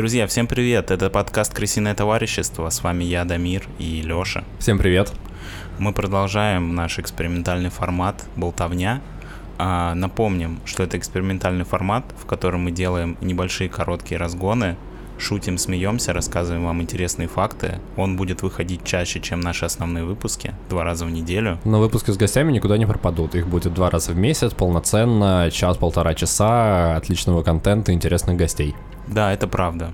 Друзья, всем привет! Это подкаст «Крысиное товарищество». С вами я, Дамир и Лёша. Всем привет! Мы продолжаем наш экспериментальный формат «Болтовня». А, напомним, что это экспериментальный формат, в котором мы делаем небольшие короткие разгоны, шутим, смеемся, рассказываем вам интересные факты. Он будет выходить чаще, чем наши основные выпуски, два раза в неделю. Но выпуски с гостями никуда не пропадут. Их будет два раза в месяц, полноценно, час-полтора часа отличного контента, интересных гостей. Да, это правда.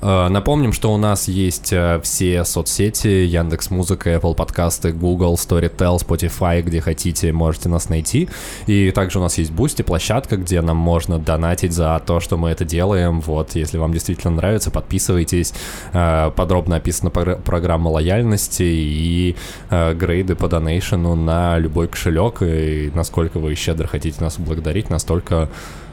Э, напомним, что у нас есть э, все соцсети, Яндекс Музыка, Apple подкасты, Google, Storytel, Spotify, где хотите, можете нас найти. И также у нас есть Boosty, площадка, где нам можно донатить за то, что мы это делаем. Вот, если вам действительно нравится, подписывайтесь. Э, подробно описана программа лояльности и грейды по донейшену на любой кошелек. И насколько вы щедро хотите нас благодарить, настолько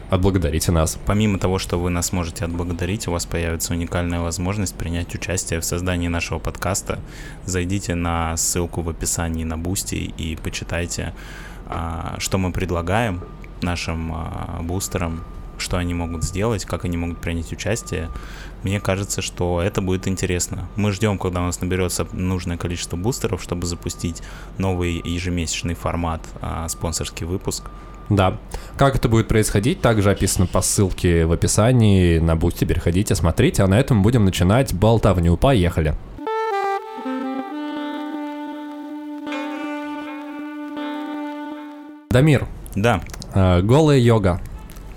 Отблагодарите нас. Помимо того, что вы нас можете отблагодарить, у вас появится уникальная возможность принять участие в создании нашего подкаста. Зайдите на ссылку в описании на Бусти и почитайте, а, что мы предлагаем нашим а, бустерам, что они могут сделать, как они могут принять участие. Мне кажется, что это будет интересно. Мы ждем, когда у нас наберется нужное количество бустеров, чтобы запустить новый ежемесячный формат, а, спонсорский выпуск. Да. Как это будет происходить, также описано по ссылке в описании на Boosty. Переходите, смотрите. А на этом будем начинать болтовню. Поехали. Дамир. Да. Э, голая йога.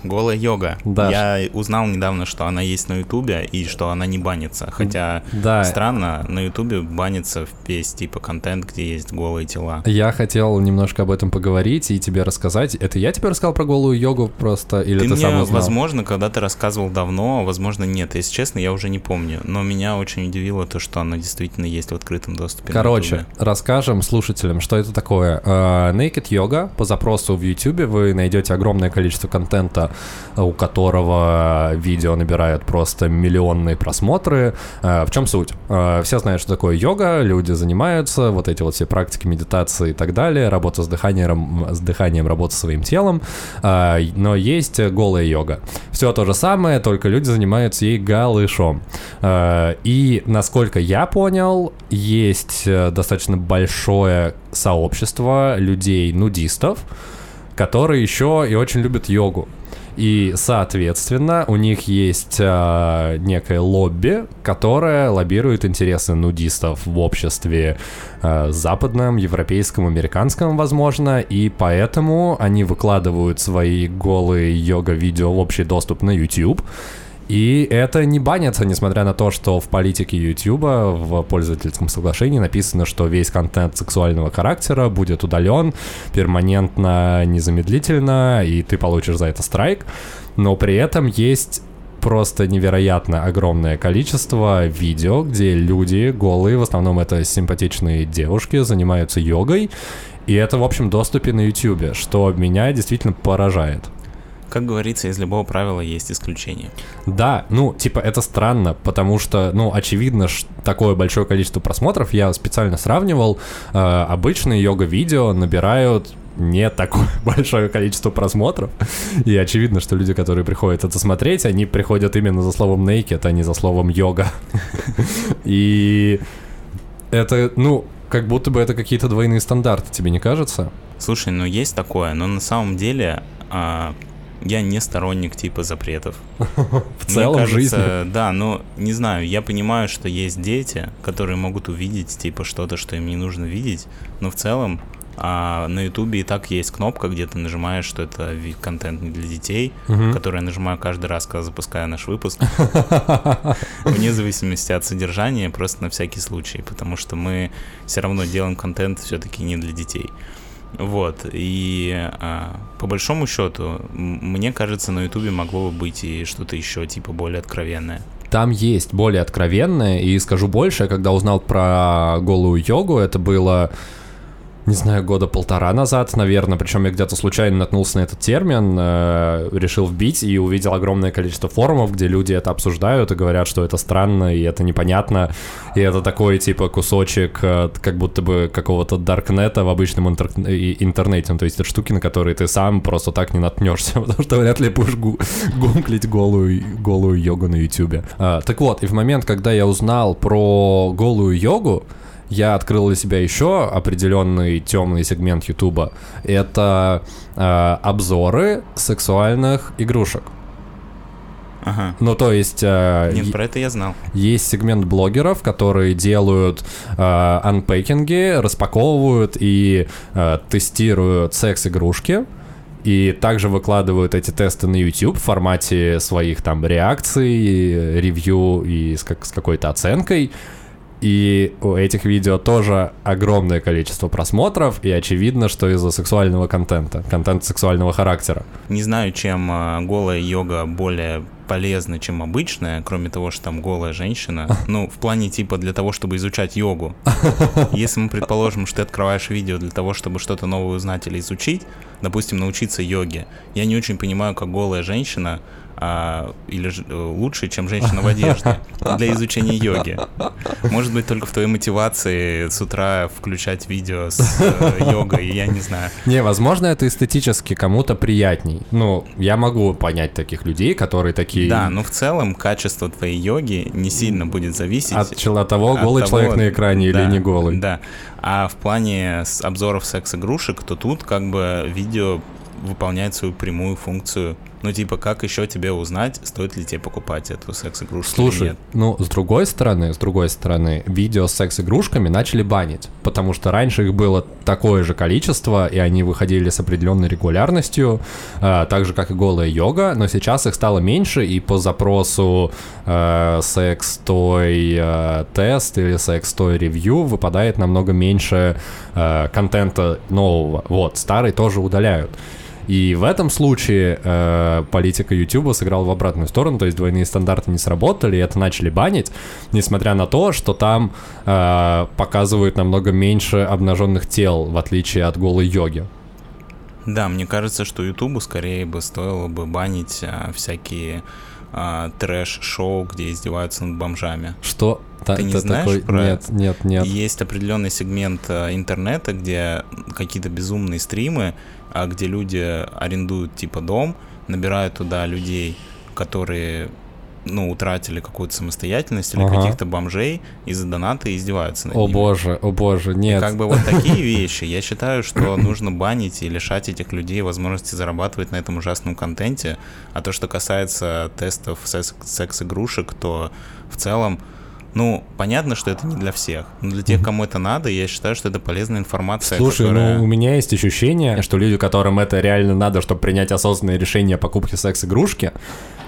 Голая йога. Да. Я узнал недавно, что она есть на Ютубе и что она не банится. Хотя да. странно, на Ютубе банится весь типа контент, где есть голые тела. Я хотел немножко об этом поговорить и тебе рассказать. Это я тебе рассказал про голую йогу просто или ты, ты мне, сам узнал? возможно, когда ты рассказывал давно, возможно, нет. Если честно, я уже не помню. Но меня очень удивило то, что она действительно есть в открытом доступе. Короче, расскажем слушателям, что это такое. Uh, Naked Yoga по запросу в YouTube вы найдете огромное количество контента у которого видео набирают просто миллионные просмотры. Э, в чем суть? Э, все знают, что такое йога, люди занимаются, вот эти вот все практики медитации и так далее, работа с дыханием, с дыханием работа своим телом, э, но есть голая йога. Все то же самое, только люди занимаются ей голышом. И, насколько я понял, есть достаточно большое сообщество людей-нудистов, которые еще и очень любят йогу. И, соответственно, у них есть э, некое лобби, которое лоббирует интересы нудистов в обществе э, западном, европейском, американском, возможно, и поэтому они выкладывают свои голые йога-видео в общий доступ на YouTube. И это не банится, несмотря на то, что в политике YouTube в пользовательском соглашении написано, что весь контент сексуального характера будет удален перманентно, незамедлительно, и ты получишь за это страйк. Но при этом есть просто невероятно огромное количество видео, где люди голые, в основном это симпатичные девушки, занимаются йогой, и это в общем доступе на YouTube, что меня действительно поражает. Как говорится, из любого правила есть исключение. Да, ну, типа, это странно, потому что, ну, очевидно, что такое большое количество просмотров, я специально сравнивал, э, обычные йога-видео набирают не такое большое количество просмотров. И очевидно, что люди, которые приходят это смотреть, они приходят именно за словом naked, а не за словом йога. И это, ну, как будто бы это какие-то двойные стандарты, тебе не кажется? Слушай, ну есть такое, но на самом деле а, я не сторонник типа запретов. В целом жизни. Да, но не знаю, я понимаю, что есть дети, которые могут увидеть типа что-то, что им не нужно видеть, но в целом а на Ютубе и так есть кнопка, где ты нажимаешь, что это контент не для детей, угу. который я нажимаю каждый раз, когда запускаю наш выпуск. Вне зависимости от содержания, просто на всякий случай, потому что мы все равно делаем контент все-таки не для детей. Вот, и а, по большому счету, мне кажется, на Ютубе могло бы быть и что-то еще, типа, более откровенное. Там есть более откровенное, и скажу больше, когда узнал про голую йогу, это было не знаю, года полтора назад, наверное, причем я где-то случайно наткнулся на этот термин, э, решил вбить и увидел огромное количество форумов, где люди это обсуждают и говорят, что это странно и это непонятно, и это такой, типа, кусочек э, как будто бы какого-то даркнета в обычном интер- интернете, ну, то есть это штуки, на которые ты сам просто так не наткнешься, потому что вряд ли будешь гу- гуглить голую, голую йогу на ютюбе. А, так вот, и в момент, когда я узнал про голую йогу, я открыл для себя еще определенный темный сегмент Ютуба. Это э, обзоры сексуальных игрушек. Ага. Ну, то есть... Э, Нет, про это я знал. Есть сегмент блогеров, которые делают э, анпейкинги, распаковывают и э, тестируют секс-игрушки. И также выкладывают эти тесты на YouTube в формате своих там реакций, ревью и с, как, с какой-то оценкой. И у этих видео тоже огромное количество просмотров, и очевидно, что из-за сексуального контента, контента сексуального характера. Не знаю, чем э, голая йога более полезна, чем обычная, кроме того, что там голая женщина. Ну, в плане типа для того, чтобы изучать йогу. Если мы предположим, что ты открываешь видео для того, чтобы что-то новое узнать или изучить, допустим, научиться йоге, я не очень понимаю, как голая женщина а, или ж, лучше, чем женщина в одежде для изучения йоги. Может быть, только в твоей мотивации с утра включать видео с э, йогой, я не знаю. Не, возможно, это эстетически кому-то приятней. Ну, я могу понять таких людей, которые такие... Да, но в целом качество твоей йоги не сильно будет зависеть от, от того, голый от человек на экране да, или не голый. Да, а в плане обзоров секс-игрушек, то тут как бы видео выполняет свою прямую функцию ну, типа, как еще тебе узнать, стоит ли тебе покупать эту секс-игрушку Слушай, или нет? ну, с другой стороны, с другой стороны, видео с секс-игрушками начали банить, потому что раньше их было такое же количество, и они выходили с определенной регулярностью, э, так же, как и голая йога, но сейчас их стало меньше, и по запросу э, секс-той э, тест или секс-той ревью выпадает намного меньше э, контента нового. Вот, старый тоже удаляют. И в этом случае э, политика YouTube сыграла в обратную сторону, то есть двойные стандарты не сработали, и это начали банить, несмотря на то, что там э, показывают намного меньше обнаженных тел, в отличие от голой йоги. Да, мне кажется, что Ютубу скорее бы стоило бы банить а, всякие а, трэш-шоу, где издеваются над бомжами. Что? Ты Та, не знаешь такой... про Нет, нет, нет. Есть определенный сегмент а, интернета, где какие-то безумные стримы, а, где люди арендуют типа дом, набирают туда людей, которые ну, утратили какую-то самостоятельность или ага. каких-то бомжей из-за доната издеваются над О ними. боже, о боже, нет. И как бы вот такие вещи, я считаю, что нужно банить и лишать этих людей возможности зарабатывать на этом ужасном контенте. А то, что касается тестов секс-игрушек, то в целом ну, понятно, что это не для всех. Но для тех, кому это надо, я считаю, что это полезная информация. Слушай, которая... ну у меня есть ощущение, что люди, которым это реально надо, чтобы принять осознанное решение о покупке секс-игрушки,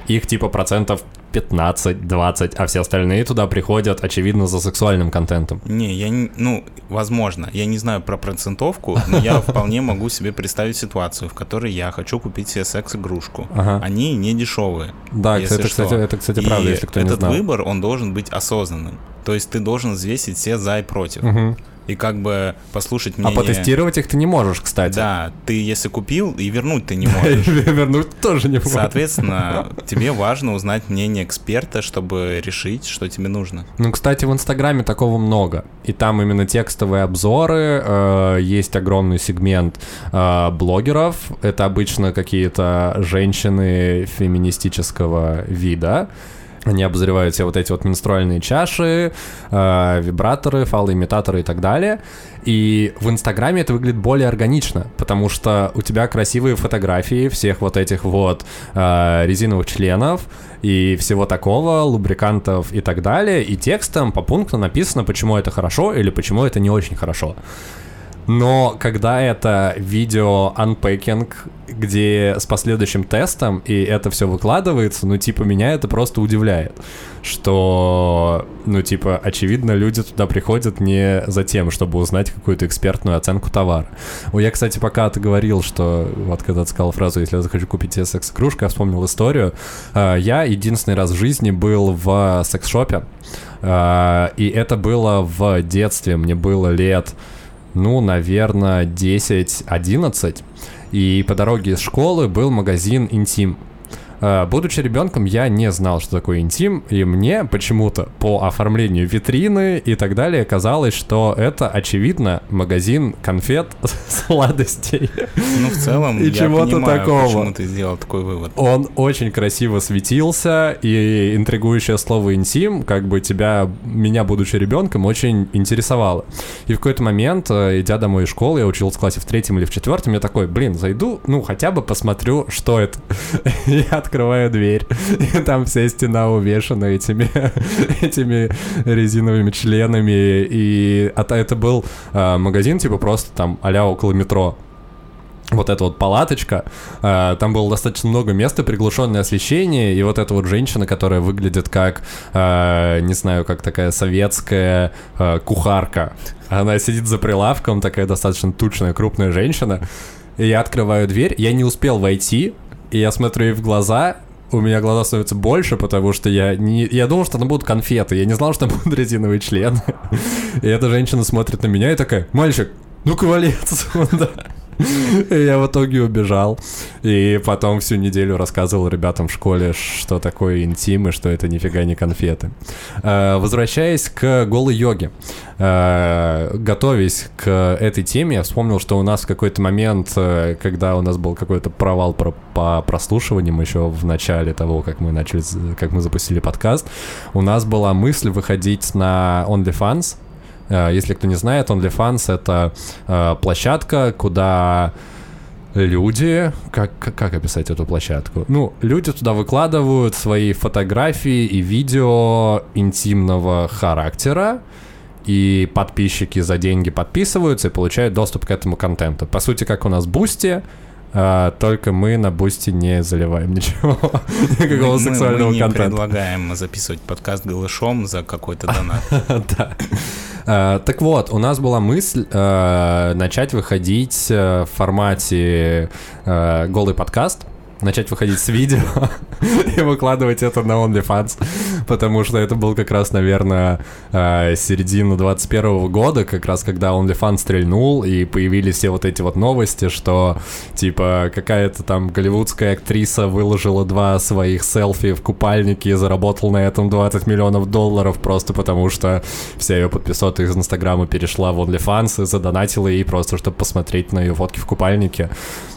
их типа процентов 15-20, а все остальные туда приходят, очевидно, за сексуальным контентом. Не, я не, ну, возможно, я не знаю про процентовку, но я вполне могу себе представить ситуацию, в которой я хочу купить себе секс-игрушку. Ага. Они не дешевые. Да, это, кстати, это, кстати, правда, если кто не знал. этот выбор, он должен быть осознанным. То есть ты должен взвесить все за и против. Угу и как бы послушать мнение... А потестировать их ты не можешь, кстати. Да, ты если купил, и вернуть ты не можешь. Вернуть тоже не можешь. Соответственно, тебе важно узнать мнение эксперта, чтобы решить, что тебе нужно. Ну, кстати, в Инстаграме такого много. И там именно текстовые обзоры, э, есть огромный сегмент э, блогеров. Это обычно какие-то женщины феминистического вида, они обозревают все вот эти вот менструальные чаши, э, вибраторы, фалоимитаторы и так далее. И в Инстаграме это выглядит более органично, потому что у тебя красивые фотографии всех вот этих вот э, резиновых членов и всего такого, лубрикантов и так далее, и текстом по пункту написано, почему это хорошо или почему это не очень хорошо. Но когда это видео unpacking, где с последующим тестом, и это все выкладывается, ну, типа, меня это просто удивляет. Что, ну, типа, очевидно, люди туда приходят не за тем, чтобы узнать какую-то экспертную оценку товара. Я, кстати, пока ты говорил, что вот когда ты сказал фразу «если я захочу купить себе секс-игрушку», я вспомнил историю. А, я единственный раз в жизни был в секс-шопе, а, и это было в детстве, мне было лет ну, наверное, 10-11. И по дороге из школы был магазин «Интим». Э, будучи ребенком, я не знал, что такое интим, и мне почему-то по оформлению витрины и так далее казалось, что это, очевидно, магазин конфет, сладостей. Ну, в целом, и я чего-то понимаю, такого. почему ты сделал такой вывод. Он очень красиво светился, и интригующее слово «интим», как бы тебя, меня, будучи ребенком, очень интересовало. И в какой-то момент, э, идя домой из школы, я учился в классе в третьем или в четвертом, я такой, блин, зайду, ну, хотя бы посмотрю, что это. Я открываю дверь, и там вся стена увешана этими, этими резиновыми членами, и а, это был э, магазин, типа, просто там а около метро, вот эта вот палаточка, э, там было достаточно много места, приглушенное освещение, и вот эта вот женщина, которая выглядит как, э, не знаю, как такая советская э, кухарка. Она сидит за прилавком, такая достаточно тучная, крупная женщина. И я открываю дверь, я не успел войти, и я смотрю ей в глаза, у меня глаза становятся больше, потому что я не... Я думал, что там будут конфеты, я не знал, что там будут резиновые члены. И эта женщина смотрит на меня и такая, мальчик, ну-ка валец. Я в итоге убежал. И потом всю неделю рассказывал ребятам в школе, что такое интим и что это нифига не конфеты. Э, возвращаясь к голой йоге. Э, готовясь к этой теме, я вспомнил, что у нас в какой-то момент, э, когда у нас был какой-то провал про, по прослушиваниям еще в начале того, как мы начали, как мы запустили подкаст, у нас была мысль выходить на OnlyFans, если кто не знает, OnlyFans — это э, площадка, куда люди, как, как описать эту площадку? Ну, люди туда выкладывают свои фотографии и видео интимного характера, и подписчики за деньги подписываются и получают доступ к этому контенту. По сути, как у нас Boosty, а, только мы на Boosty не заливаем ничего, никакого мы, сексуального мы не контента. предлагаем записывать подкаст голышом за какой-то донат. Да. А, так вот, у нас была мысль а, начать выходить э, в формате э, голый подкаст, начать выходить с видео и выкладывать это на OnlyFans, потому что это был как раз, наверное, э, середина 21 года, как раз когда OnlyFans стрельнул, и появились все вот эти вот новости, что, типа, какая-то там голливудская актриса выложила два своих селфи в купальнике и заработала на этом 20 миллионов долларов просто потому, что вся ее подписота из Инстаграма перешла в OnlyFans и задонатила ей просто, чтобы посмотреть на ее фотки в купальнике.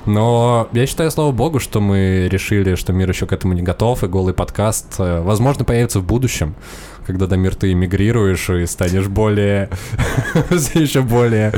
Но я считаю, слава богу, что мы решили, что мир еще к этому не готов, и голый подкаст, э, возможно, появится в будущем, когда, Дамир, ты эмигрируешь и станешь более... еще более...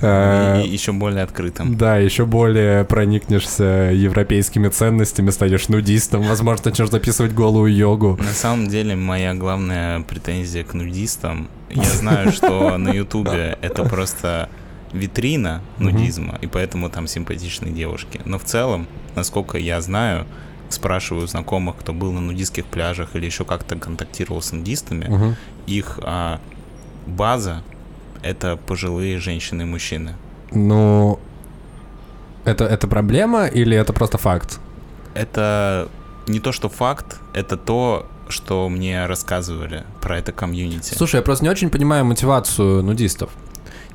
Э, еще более открытым. Да, еще более проникнешься европейскими ценностями, станешь нудистом, возможно, начнешь записывать голую йогу. На самом деле, моя главная претензия к нудистам, я знаю, что на ютубе это просто витрина нудизма, и поэтому там симпатичные девушки. Но в целом, насколько я знаю, спрашиваю знакомых, кто был на нудистских пляжах или еще как-то контактировал с нудистами, mm-hmm. их а, база это пожилые женщины и мужчины. Ну, это, это проблема или это просто факт? Это не то, что факт, это то, что мне рассказывали про это комьюнити. Слушай, я просто не очень понимаю мотивацию нудистов.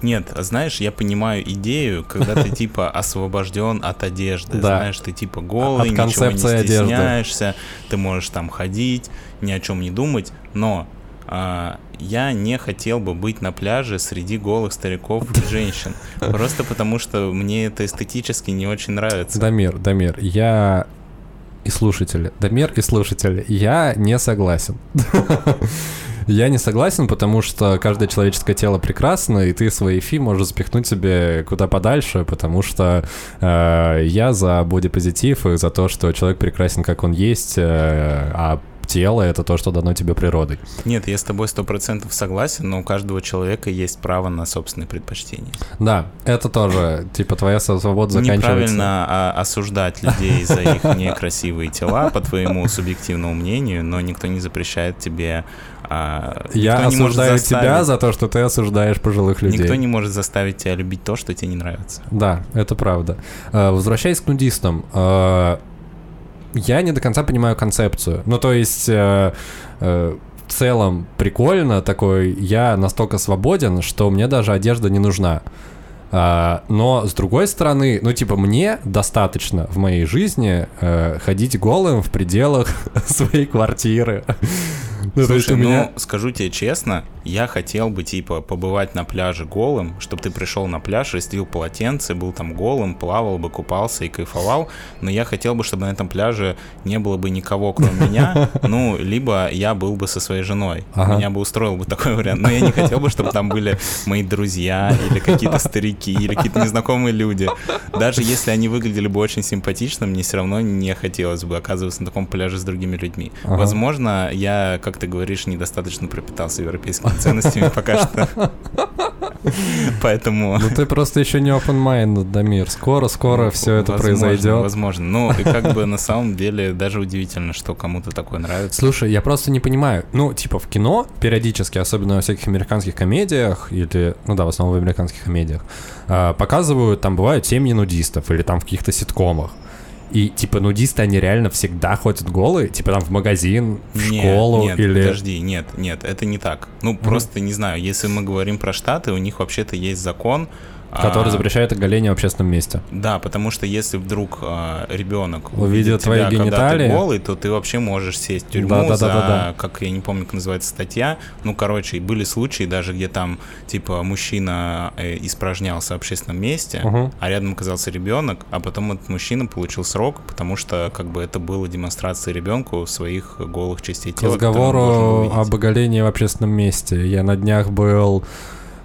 Нет, знаешь, я понимаю идею, когда ты типа освобожден от одежды. Да. Знаешь, ты типа голый, от ничего не стесняешься, одежды. ты можешь там ходить, ни о чем не думать, но а, я не хотел бы быть на пляже среди голых стариков и женщин. Просто потому, что мне это эстетически не очень нравится. Дамир, Дамир, я и слушатели, Дамир и слушатели, я не согласен. Я не согласен, потому что каждое человеческое тело прекрасно, и ты свои фи можешь запихнуть себе куда подальше, потому что э, я за бодипозитив и за то, что человек прекрасен, как он есть, э, а тело — это то, что дано тебе природой. Нет, я с тобой сто процентов согласен, но у каждого человека есть право на собственные предпочтения. Да, это тоже, типа, твоя свобода заканчивается. Неправильно а, осуждать людей за их некрасивые тела, по твоему субъективному мнению, но никто не запрещает тебе а, Я осуждаю тебя за то, что ты осуждаешь пожилых людей. Никто не может заставить тебя любить то, что тебе не нравится. Да, это правда. А, возвращаясь к нудистам, а, я не до конца понимаю концепцию. Ну, то есть... Э, э, в целом прикольно такой, я настолько свободен, что мне даже одежда не нужна. А, но с другой стороны, ну типа мне достаточно в моей жизни э, ходить голым в пределах своей квартиры. Ну, Слушай, у меня... ну, скажу тебе честно, я хотел бы, типа, побывать на пляже голым, чтобы ты пришел на пляж, расстелил полотенце, был там голым, плавал бы, купался и кайфовал, но я хотел бы, чтобы на этом пляже не было бы никого, кроме меня, ну, либо я был бы со своей женой. Ага. Меня бы устроил бы такой вариант, но я не хотел бы, чтобы там были мои друзья или какие-то старики, или какие-то незнакомые люди. Даже если они выглядели бы очень симпатично, мне все равно не хотелось бы оказываться на таком пляже с другими людьми. Ага. Возможно, я как ты говоришь, недостаточно пропитался европейскими ценностями пока что. Поэтому... Ну ты просто еще не open-minded, Дамир. Скоро-скоро все это произойдет. Возможно. Ну и как бы на самом деле даже удивительно, что кому-то такое нравится. Слушай, я просто не понимаю. Ну, типа в кино периодически, особенно во всяких американских комедиях, или, ну да, в основном в американских комедиях, показывают, там бывают семьи нудистов, или там в каких-то ситкомах. И, типа, нудисты, они реально всегда ходят голые? Типа, там, в магазин, в нет, школу нет, или... подожди, нет, нет, это не так. Ну, mm-hmm. просто, не знаю, если мы говорим про Штаты, у них вообще-то есть закон, Который а, запрещает оголение в общественном месте. Да, потому что если вдруг а, ребенок увидит твои тебя, гениталии, когда ты голый, то ты вообще можешь сесть в тюрьму да, да, за, да, да, да. как я не помню, как называется статья. Ну, короче, были случаи даже, где там, типа, мужчина э, испражнялся в общественном месте, угу. а рядом оказался ребенок, а потом этот мужчина получил срок, потому что, как бы, это было демонстрацией ребенку своих голых частей тела. К разговору об оголении в общественном месте. Я на днях был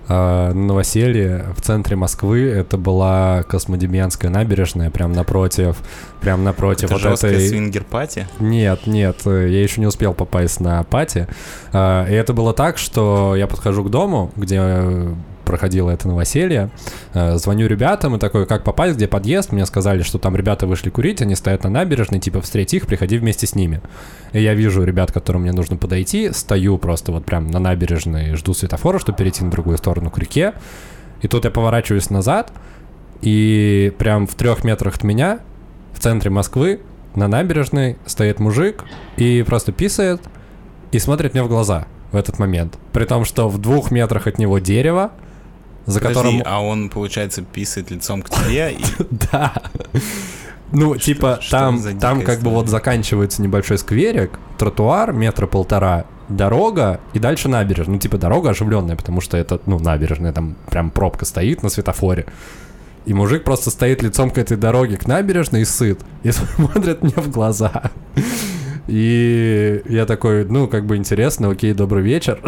э, новоселье в центре Москвы. Это была Космодемьянская набережная, прям напротив, прям напротив это вот этой... свингер-пати? Нет, нет, я еще не успел попасть на пати. Э, и это было так, что я подхожу к дому, где проходило это новоселье. Э, звоню ребятам и такой, как попасть, где подъезд? Мне сказали, что там ребята вышли курить, они стоят на набережной, типа, встреть их, приходи вместе с ними. И я вижу ребят, к которым мне нужно подойти, стою просто вот прям на набережной, жду светофора, чтобы перейти на другую сторону к реке. И тут я поворачиваюсь назад, и прям в трех метрах от меня, в центре Москвы, на набережной стоит мужик и просто писает и смотрит мне в глаза в этот момент. При том, что в двух метрах от него дерево, за Подожди, которым... а он, получается, писает лицом к тебе? Да. Ну, типа, там, там как бы вот заканчивается небольшой скверик, тротуар метра полтора, дорога и дальше набережная. Ну, типа, дорога оживленная, потому что это, ну, набережная, там прям пробка стоит на светофоре. И мужик просто стоит лицом к этой дороге, к набережной и сыт. И смотрит мне в глаза. И я такой, ну, как бы интересно, окей, добрый вечер.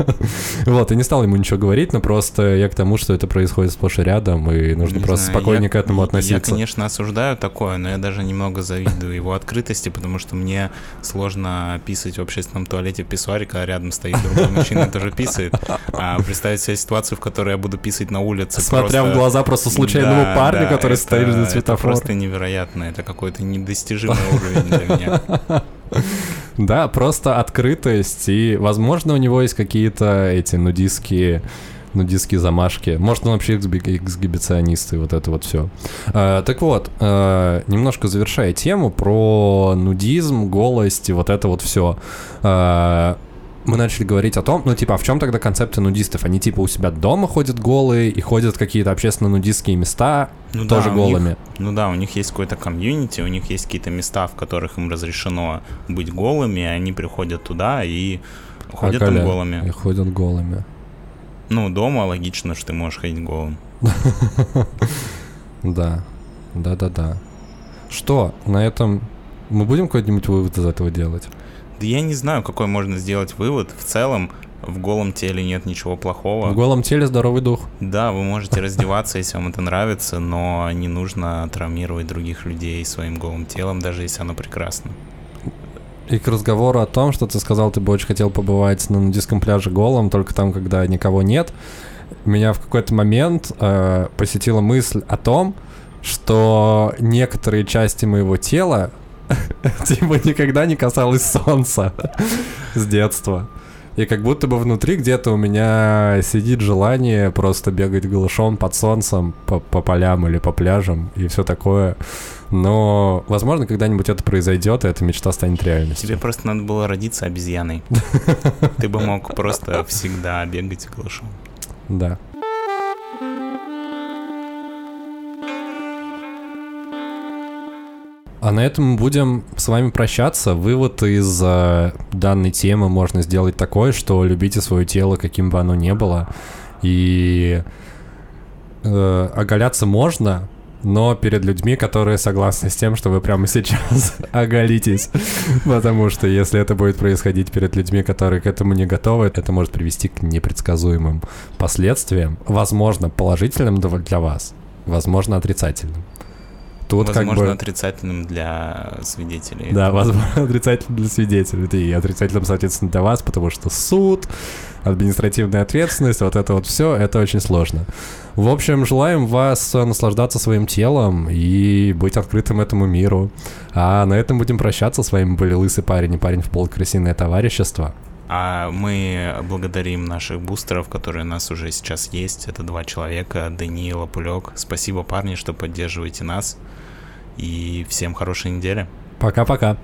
вот, и не стал ему ничего говорить, но просто я к тому, что это происходит сплошь и рядом, и нужно просто спокойнее к этому относиться. Я, конечно, осуждаю такое, но я даже немного завидую его открытости, потому что мне сложно писать в общественном туалете в писсуаре, когда рядом стоит другой мужчина и тоже писает. А представить себе ситуацию, в которой я буду писать на улице. Смотря в глаза просто случайному парню, который стоит на светофоре. Это просто невероятно, это какой-то недостижимый уровень для меня. Да, просто открытость, и, возможно, у него есть какие-то эти нудистские нудистские замашки. Может, он вообще эксгибиционист и вот это вот все. А, так вот, а, немножко завершая тему про нудизм, голость и вот это вот все. А, мы начали говорить о том, ну, типа, а в чем тогда концепты нудистов? Они, типа, у себя дома ходят голые и ходят в какие-то общественно-нудистские места ну, тоже да, голыми. Них, ну да, у них есть какой-то комьюнити, у них есть какие-то места, в которых им разрешено быть голыми, и они приходят туда и ходят а там голыми. И ходят голыми. Ну, дома логично, что ты можешь ходить голым. Да, да-да-да. Что, на этом мы будем какой-нибудь вывод из этого делать? Да я не знаю, какой можно сделать вывод. В целом, в голом теле нет ничего плохого. В голом теле здоровый дух. Да, вы можете раздеваться, если вам это нравится, но не нужно травмировать других людей своим голым телом, даже если оно прекрасно. И к разговору о том, что ты сказал, ты бы очень хотел побывать на нудистском пляже голым, только там, когда никого нет, меня в какой-то момент э, посетила мысль о том, что некоторые части моего тела типа никогда не касалось солнца с детства. И как будто бы внутри где-то у меня сидит желание просто бегать голышом под солнцем по, по полям или по пляжам и все такое. Но, возможно, когда-нибудь это произойдет, и эта мечта станет реальностью. Тебе просто надо было родиться обезьяной. Ты бы мог просто всегда бегать голышом. Да. А на этом мы будем с вами прощаться. Вывод из э, данной темы можно сделать такой, что любите свое тело, каким бы оно ни было. И э, оголяться можно, но перед людьми, которые согласны с тем, что вы прямо сейчас оголитесь. Потому что если это будет происходить перед людьми, которые к этому не готовы, это может привести к непредсказуемым последствиям, возможно, положительным для вас, возможно, отрицательным. Тут возможно, как бы... отрицательным для свидетелей. Да, возможно, отрицательным для свидетелей. И отрицательным, соответственно, для вас, потому что суд, административная ответственность, вот это вот все, это очень сложно. В общем, желаем вас наслаждаться своим телом и быть открытым этому миру. А на этом будем прощаться. С вами были Лысый парень и парень в пол крысиное товарищество. А мы благодарим наших бустеров, которые у нас уже сейчас есть. Это два человека, Даниил Пулек. Спасибо, парни, что поддерживаете нас. И всем хорошей недели. Пока-пока.